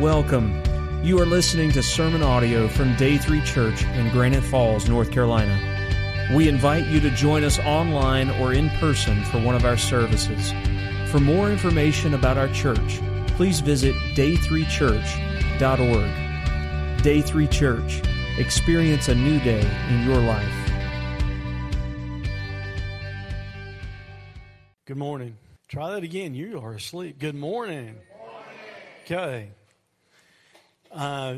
Welcome. You are listening to sermon audio from Day 3 Church in Granite Falls, North Carolina. We invite you to join us online or in person for one of our services. For more information about our church, please visit day3church.org. Day 3 Church. Experience a new day in your life. Good morning. Try that again. You are asleep. Good morning. Okay. Uh,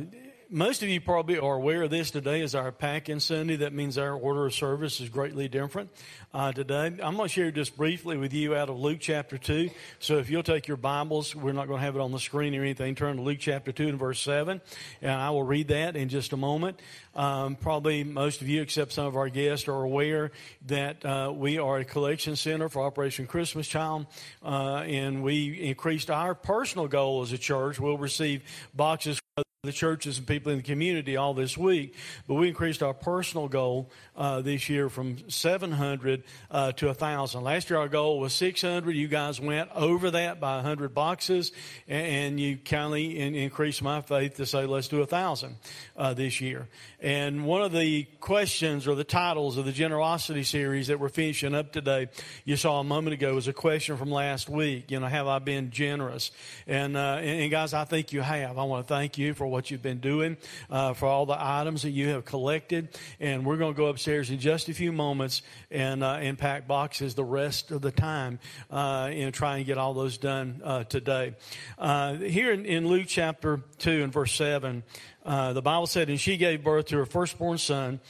most of you probably are aware of this. Today is our Pack-In Sunday. That means our order of service is greatly different uh, today. I'm going to share just briefly with you out of Luke chapter 2. So if you'll take your Bibles, we're not going to have it on the screen or anything. Turn to Luke chapter 2 and verse 7, and I will read that in just a moment. Um, probably most of you, except some of our guests, are aware that uh, we are a collection center for Operation Christmas Child, uh, and we increased our personal goal as a church. We'll receive boxes from the churches and people in the community all this week, but we increased our personal goal uh, this year from 700 uh, to 1,000. Last year our goal was 600. You guys went over that by 100 boxes, and, and you kindly in, increased my faith to say let's do 1,000 uh, this year. And one of the questions or the titles of the generosity series that we're finishing up today, you saw a moment ago, was a question from last week. You know, have I been generous? And, uh, and, and guys, I think you have. I want to thank you for what you've been doing, uh, for all the items that you have collected. And we're going to go upstairs in just a few moments and, uh, and pack boxes the rest of the time uh, and try and get all those done uh, today. Uh, here in, in Luke chapter 2 and verse 7, uh, the Bible said, And she gave birth to her firstborn son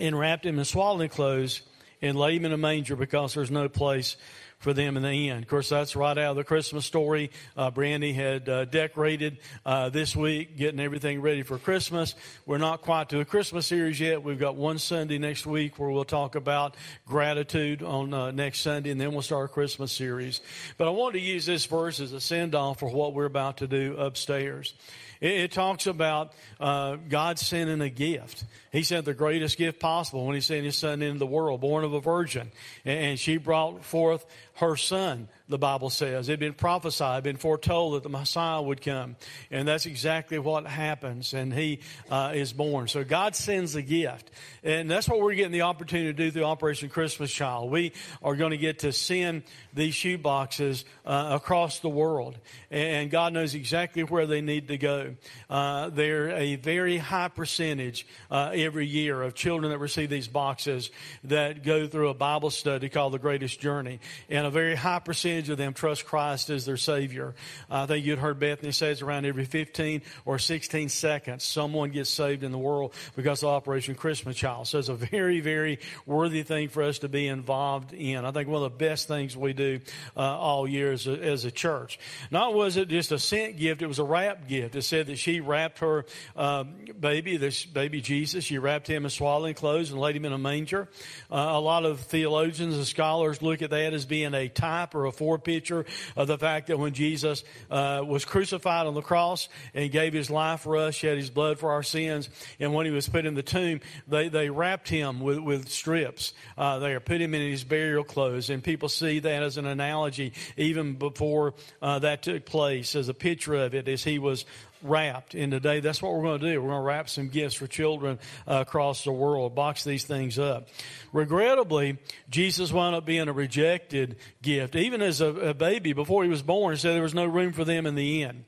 and wrapped him in swaddling clothes and laid him in a manger because there's no place for them in the end. Of course, that's right out of the Christmas story. Uh, Brandy had uh, decorated uh, this week, getting everything ready for Christmas. We're not quite to a Christmas series yet. We've got one Sunday next week where we'll talk about gratitude on uh, next Sunday, and then we'll start our Christmas series. But I wanted to use this verse as a send off for what we're about to do upstairs. It, talks about uh, God sending a gift. He sent the greatest gift possible when He sent His Son into the world, born of a virgin. And she brought forth her Son, the Bible says. It had been prophesied, been foretold that the Messiah would come. And that's exactly what happens. And He uh, is born. So God sends a gift. And that's what we're getting the opportunity to do through Operation Christmas Child. We are going to get to send these shoe boxes uh, across the world. And God knows exactly where they need to go. Uh, they're a very high percentage uh, every year of children that receive these boxes that go through a Bible study called The Greatest Journey. And a very high percentage of them trust Christ as their Savior. I think you'd heard Bethany say it's around every 15 or 16 seconds someone gets saved in the world because of Operation Christmas Child. So it's a very, very worthy thing for us to be involved in. I think one of the best things we do uh, all year as a, as a church. Not was it just a sent gift, it was a wrap gift. It said that she wrapped her um, baby, this baby Jesus, she wrapped him in swaddling clothes and laid him in a manger. Uh, a lot of theologians and scholars look at that as being a type or a forepicture of the fact that when Jesus uh, was crucified on the cross and gave his life for us, shed his blood for our sins, and when he was put in the tomb, they, they wrapped him with, with strips. Uh, there, put him in his burial clothes, and people see that as an analogy even before uh, that took place, as a picture of it, as he was wrapped. And today, that's what we're going to do. We're going to wrap some gifts for children uh, across the world, box these things up. Regrettably, Jesus wound up being a rejected gift. Even as a, a baby, before he was born, said there was no room for them in the inn.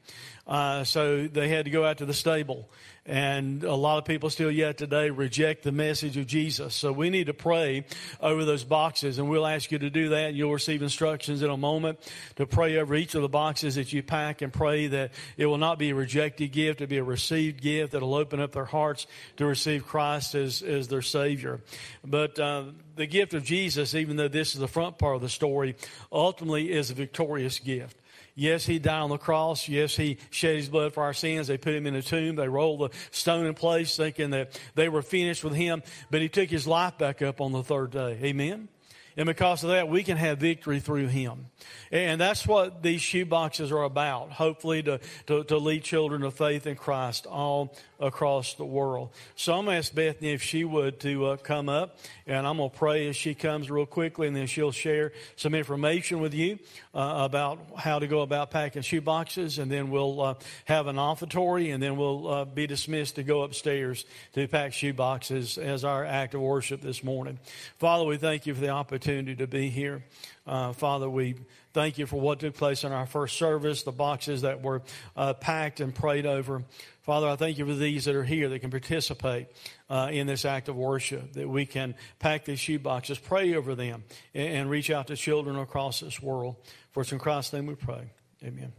Uh, so they had to go out to the stable. And a lot of people still yet today reject the message of Jesus. So we need to pray over those boxes, and we'll ask you to do that. You'll receive instructions in a moment to pray over each of the boxes that you pack and pray that it will not be a rejected gift, it'll be a received gift that'll open up their hearts to receive Christ as, as their Savior. But uh, the gift of Jesus, even though this is the front part of the story, ultimately is a victorious gift. Yes, he died on the cross. Yes, he shed his blood for our sins. They put him in a tomb. They rolled the stone in place thinking that they were finished with him. But he took his life back up on the third day. Amen. And because of that, we can have victory through Him. And that's what these shoe boxes are about. Hopefully to, to, to lead children to faith in Christ all across the world. So I'm going to ask Bethany if she would to uh, come up and I'm going to pray as she comes real quickly and then she'll share some information with you uh, about how to go about packing shoe boxes and then we'll uh, have an offertory and then we'll uh, be dismissed to go upstairs to pack shoe boxes as our act of worship this morning. Father, we thank you for the opportunity to be here. Uh, Father, we thank you for what took place in our first service, the boxes that were uh, packed and prayed over. Father, I thank you for these that are here that can participate uh, in this act of worship, that we can pack these shoe boxes, pray over them, and, and reach out to children across this world. For it's in Christ's name we pray. Amen.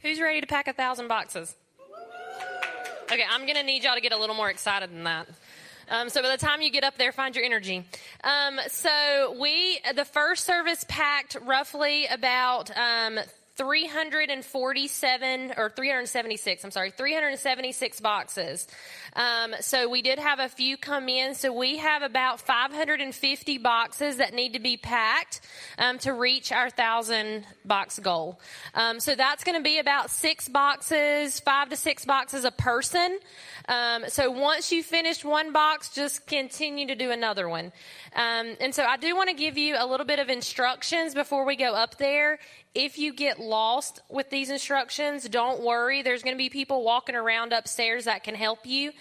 Who's ready to pack a thousand boxes? Okay, I'm going to need y'all to get a little more excited than that. Um, so by the time you get up there, find your energy. Um, so we, the first service packed roughly about um, 347 or 376, I'm sorry, 376 boxes. Um, so we did have a few come in. So we have about 550 boxes that need to be packed um, to reach our thousand box goal. Um, so that's going to be about six boxes, five to six boxes a person. Um, so once you finish one box, just continue to do another one. Um, and so I do want to give you a little bit of instructions before we go up there if you get lost with these instructions, don't worry. There's going to be people walking around upstairs that can help you.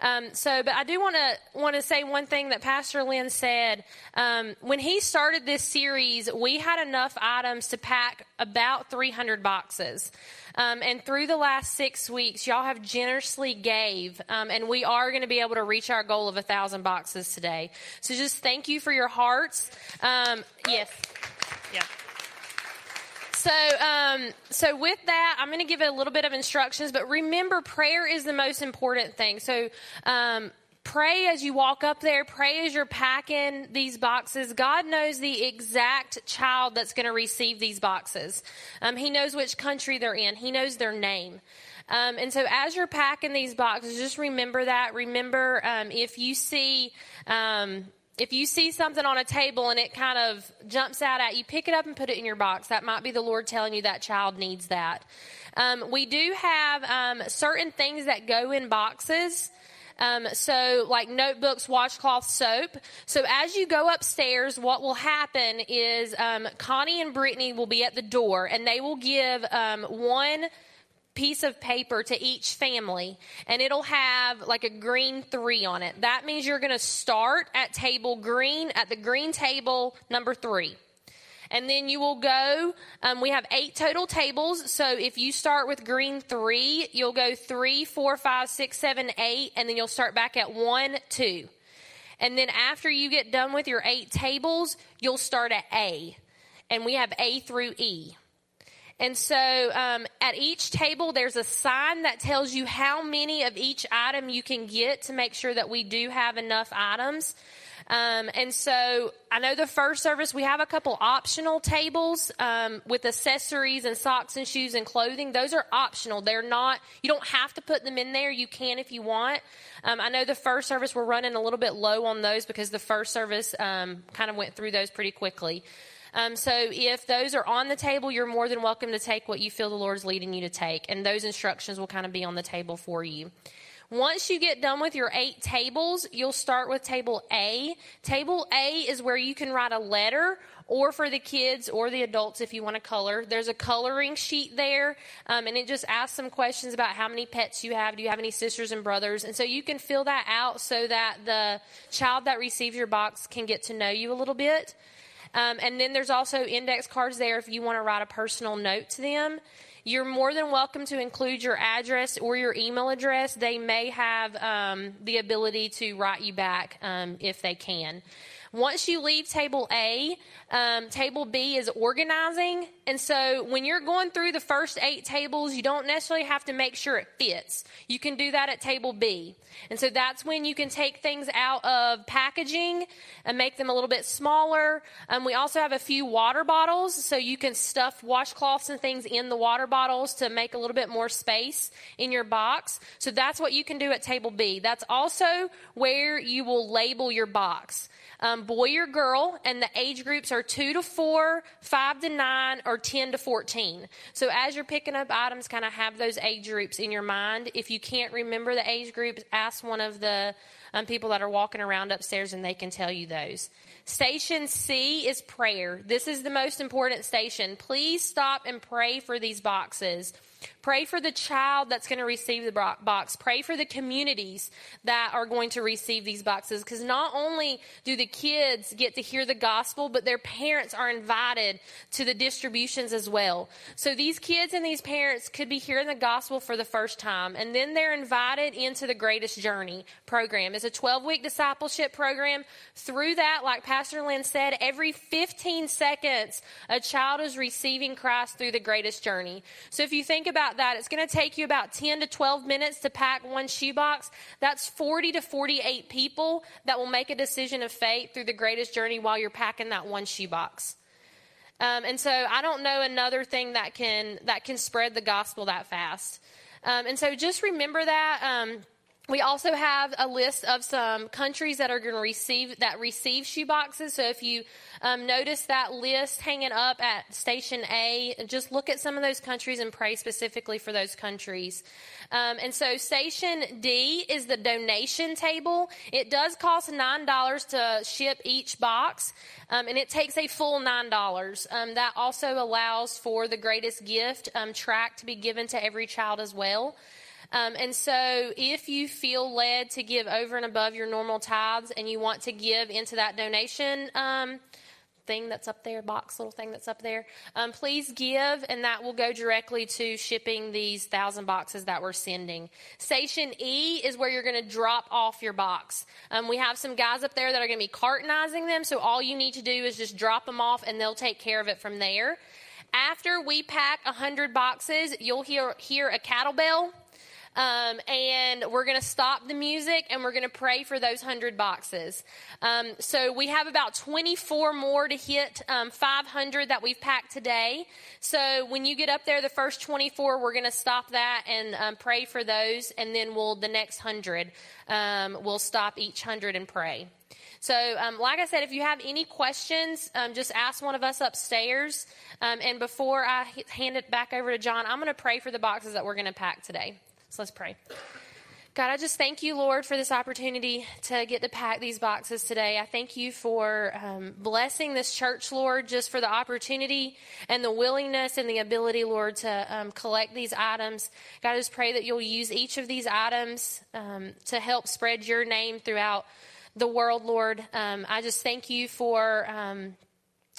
Um, so, but I do want to want to say one thing that Pastor Lynn said. Um, when he started this series, we had enough items to pack about 300 boxes. Um, and through the last six weeks, y'all have generously gave, um, and we are going to be able to reach our goal of a thousand boxes today. So just thank you for your hearts. Um, yes. Yeah. So, um, so with that, I'm going to give a little bit of instructions, but remember, prayer is the most important thing. So, um, pray as you walk up there. Pray as you're packing these boxes. God knows the exact child that's going to receive these boxes. Um, he knows which country they're in. He knows their name. Um, and so as you're packing these boxes, just remember that. Remember, um, if you see, um, if you see something on a table and it kind of jumps out at you, pick it up and put it in your box. That might be the Lord telling you that child needs that. Um, we do have um, certain things that go in boxes. Um, so, like notebooks, washcloth, soap. So, as you go upstairs, what will happen is um, Connie and Brittany will be at the door and they will give um, one piece of paper to each family and it'll have like a green three on it. That means you're going to start at table green, at the green table number three. And then you will go, um, we have eight total tables. So if you start with green three, you'll go three, four, five, six, seven, eight, and then you'll start back at one, two. And then after you get done with your eight tables, you'll start at A. And we have A through E. And so um, at each table, there's a sign that tells you how many of each item you can get to make sure that we do have enough items. Um, and so I know the first service, we have a couple optional tables um, with accessories and socks and shoes and clothing. Those are optional. They're not, you don't have to put them in there. You can if you want. Um, I know the first service, we're running a little bit low on those because the first service um, kind of went through those pretty quickly. Um, so if those are on the table, you're more than welcome to take what you feel the Lord's leading you to take. And those instructions will kind of be on the table for you. Once you get done with your eight tables, you'll start with table A. Table A is where you can write a letter or for the kids or the adults if you want to color. There's a coloring sheet there, um, and it just asks some questions about how many pets you have. Do you have any sisters and brothers? And so you can fill that out so that the child that receives your box can get to know you a little bit. Um, and then there's also index cards there if you want to write a personal note to them. You're more than welcome to include your address or your email address. They may have um, the ability to write you back um, if they can. Once you leave table A, um, table B is organizing. And so when you're going through the first eight tables, you don't necessarily have to make sure it fits. You can do that at table B. And so that's when you can take things out of packaging and make them a little bit smaller. Um, we also have a few water bottles, so you can stuff washcloths and things in the water bottles to make a little bit more space in your box. So that's what you can do at table B. That's also where you will label your box. Um, boy or girl, and the age groups are two to four, five to nine, or 10 to 14. So as you're picking up items, kind of have those age groups in your mind. If you can't remember the age groups, ask one of the um, people that are walking around upstairs and they can tell you those. Station C is prayer. This is the most important station. Please stop and pray for these boxes. Pray for the child that's going to receive the box. Pray for the communities that are going to receive these boxes because not only do the kids get to hear the gospel, but their parents are invited to the distributions as well. So these kids and these parents could be hearing the gospel for the first time and then they're invited into the Greatest Journey program. It's a 12 week discipleship program. Through that, like Pastor Lynn said, every 15 seconds, a child is receiving Christ through the Greatest Journey. So if you think about that, it's going to take you about 10 to 12 minutes to pack one shoebox. That's 40 to 48 people that will make a decision of faith through the greatest journey while you're packing that one shoebox. Um, and so I don't know another thing that can that can spread the gospel that fast. Um, and so just remember that. Um, we also have a list of some countries that are going to receive that receive shoe boxes. So if you um, notice that list hanging up at Station A, just look at some of those countries and pray specifically for those countries. Um, and so Station D is the donation table. It does cost nine dollars to ship each box, um, and it takes a full nine dollars. Um, that also allows for the greatest gift um, track to be given to every child as well. Um, and so, if you feel led to give over and above your normal tithes and you want to give into that donation, um, thing that's up there, box little thing that's up there, um, please give, and that will go directly to shipping these thousand boxes that we're sending. Station E is where you're going to drop off your box. Um, we have some guys up there that are going to be cartonizing them, so all you need to do is just drop them off, and they'll take care of it from there. After we pack 100 boxes, you'll hear, hear a cattle bell um, and we're going to stop the music and we're going to pray for those 100 boxes. Um, so we have about 24 more to hit um, 500 that we've packed today. So when you get up there, the first 24, we're going to stop that and um, pray for those. And then we'll, the next 100, um, we'll stop each 100 and pray. So, um, like I said, if you have any questions, um, just ask one of us upstairs. Um, and before I hand it back over to John, I'm going to pray for the boxes that we're going to pack today. So let's pray. God, I just thank you, Lord, for this opportunity to get to pack these boxes today. I thank you for um, blessing this church, Lord, just for the opportunity and the willingness and the ability, Lord, to um, collect these items. God, I just pray that you'll use each of these items um, to help spread your name throughout the world, Lord. Um, I just thank you for um,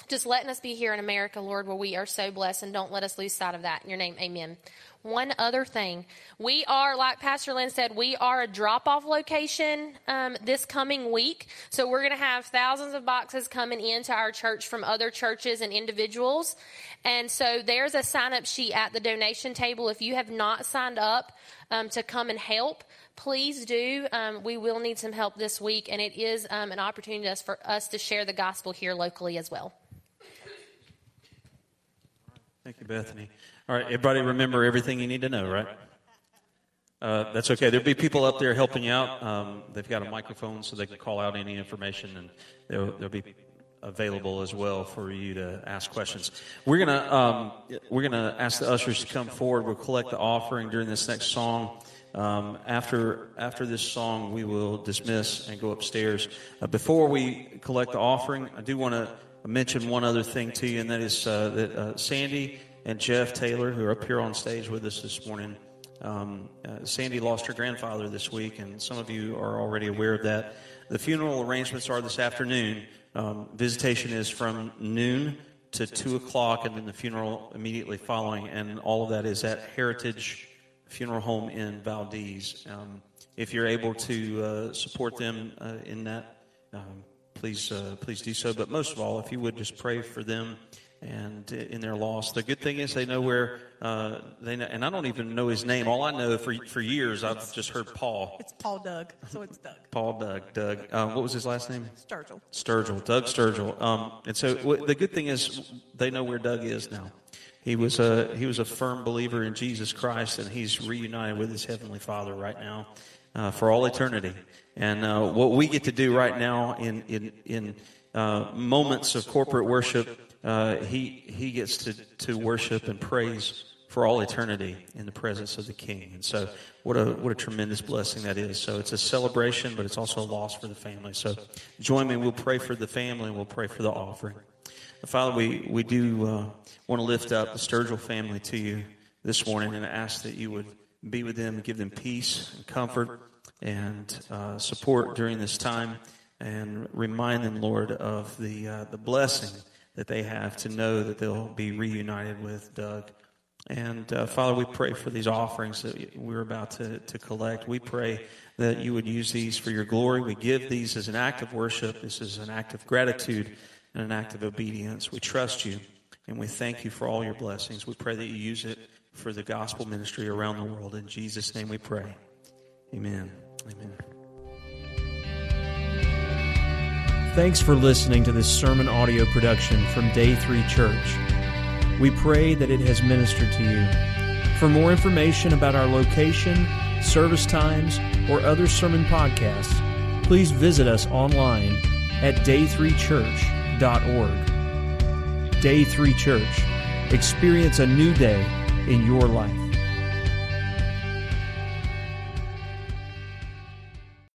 just letting us be here in America, Lord, where we are so blessed, and don't let us lose sight of that. In your name, amen one other thing. We are, like Pastor Lynn said, we are a drop off location um, this coming week. So we're going to have thousands of boxes coming into our church from other churches and individuals. And so there's a sign up sheet at the donation table. If you have not signed up um, to come and help, please do. Um, we will need some help this week, and it is um, an opportunity for us to share the gospel here locally as well. Thank you, Bethany. All right, everybody remember everything you need to know, right? Uh, that's okay. There'll be people up there helping you out. Um, they've got a microphone so they can call out any information, and they'll, they'll be available as well for you to ask questions. We're gonna um, we're gonna ask the ushers to come forward. We'll collect the offering during this next song. Um, after after this song, we will dismiss and go upstairs. Uh, before we collect the offering, I do want to mention one other thing to you, and that is uh, that uh, Sandy and Jeff Taylor, who are up here on stage with us this morning. Um, uh, Sandy lost her grandfather this week, and some of you are already aware of that. The funeral arrangements are this afternoon. Um, visitation is from noon to 2 o'clock, and then the funeral immediately following, and all of that is at Heritage Funeral Home in Valdese. Um, if you're able to uh, support them uh, in that, um, please uh, please do so. But most of all, if you would just pray for them and in their loss. The good thing is they know where uh, they know, and I don't even know his name. All I know for for years I've just heard Paul. It's Paul Doug, so it's Doug. Paul Doug. Doug. Um, what was his last name? Sturgill. Sturgill. Doug Sturgill. Um, and so w- the good thing is they know where Doug is now. He was a he was a firm believer in Jesus Christ, and he's reunited with his heavenly Father right now. Uh, for all eternity. And uh, what we get to do right now in in in uh, moments of corporate worship, uh, he he gets to to worship and praise for all eternity in the presence of the King. And so, what a what a tremendous blessing that is. So it's a celebration, but it's also a loss for the family. So, join me. We'll pray for the family, and we'll pray for the offering. Father, we we do uh, want to lift up the Sturgill family to you this morning, and ask that you would be with them, give them peace and comfort and uh, support during this time, and remind them, Lord, of the uh, the blessing that they have to know that they'll be reunited with Doug. And uh, Father, we pray for these offerings that we're about to, to collect. We pray that you would use these for your glory. We give these as an act of worship. This is an act of gratitude and an act of obedience. We trust you and we thank you for all your blessings. We pray that you use it for the gospel ministry around the world. In Jesus' name we pray. Amen. Amen. Thanks for listening to this sermon audio production from Day 3 Church. We pray that it has ministered to you. For more information about our location, service times, or other sermon podcasts, please visit us online at day3church.org. Day 3 Church. Experience a new day in your life.